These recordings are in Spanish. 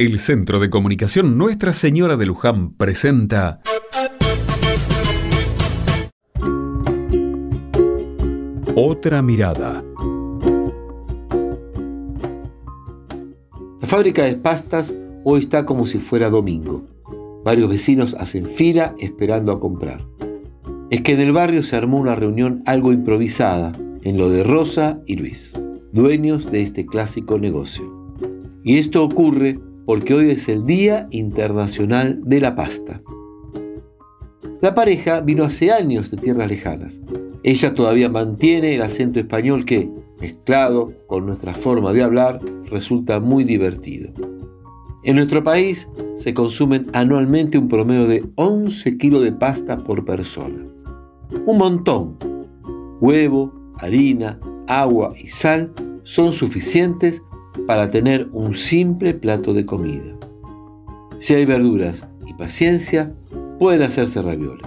El Centro de Comunicación Nuestra Señora de Luján presenta Otra mirada. La fábrica de pastas hoy está como si fuera domingo. Varios vecinos hacen fila esperando a comprar. Es que en el barrio se armó una reunión algo improvisada en lo de Rosa y Luis, dueños de este clásico negocio. Y esto ocurre porque hoy es el Día Internacional de la Pasta. La pareja vino hace años de tierras lejanas. Ella todavía mantiene el acento español que, mezclado con nuestra forma de hablar, resulta muy divertido. En nuestro país se consumen anualmente un promedio de 11 kilos de pasta por persona. Un montón. Huevo, harina, agua y sal son suficientes para tener un simple plato de comida. Si hay verduras y paciencia, pueden hacerse ravioles.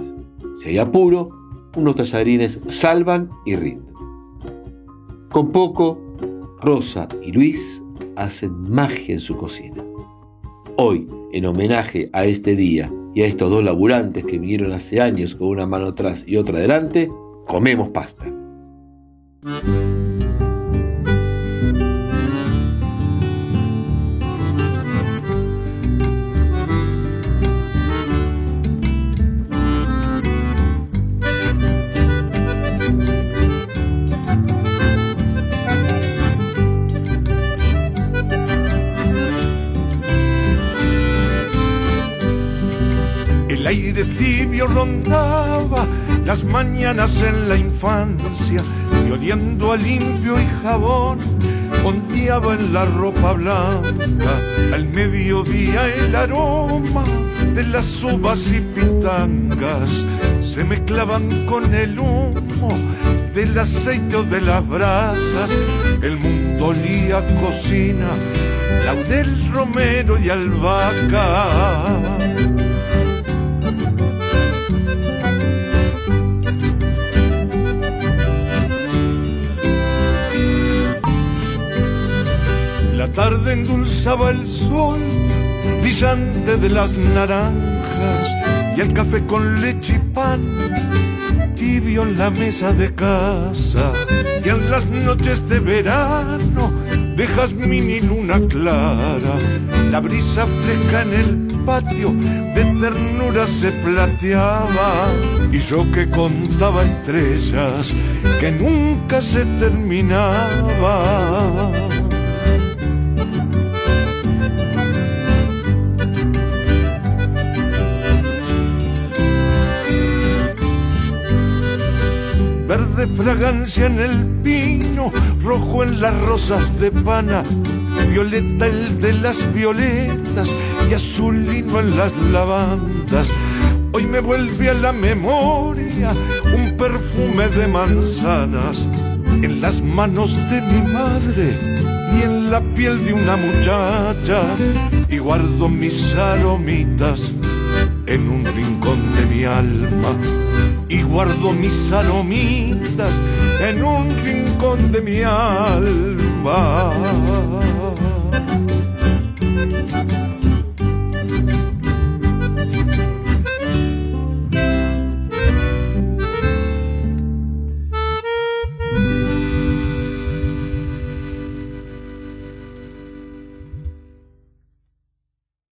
Si hay apuro, unos tallarines salvan y rinden. Con poco, Rosa y Luis hacen magia en su cocina. Hoy, en homenaje a este día y a estos dos laburantes que vinieron hace años con una mano atrás y otra adelante, comemos pasta. Aire tibio rondaba las mañanas en la infancia y oliendo a limpio y jabón ondeaba en la ropa blanca. Al mediodía el aroma de las uvas y pitangas se mezclaban con el humo del aceite o de las brasas. El mundo olía cocina laurel romero y albahaca Tarde endulzaba el sol brillante de las naranjas y el café con leche y pan tibio en la mesa de casa. Y en las noches de verano de jazmín luna clara, la brisa fresca en el patio de ternura se plateaba. Y yo que contaba estrellas que nunca se terminaba. Verde fragancia en el pino, rojo en las rosas de pana, violeta el de las violetas y azulino en las lavandas. Hoy me vuelve a la memoria un perfume de manzanas en las manos de mi madre y en la piel de una muchacha y guardo mis aromitas en un rincón de mi alma y guardo mis aromitas en un rincón de mi alma.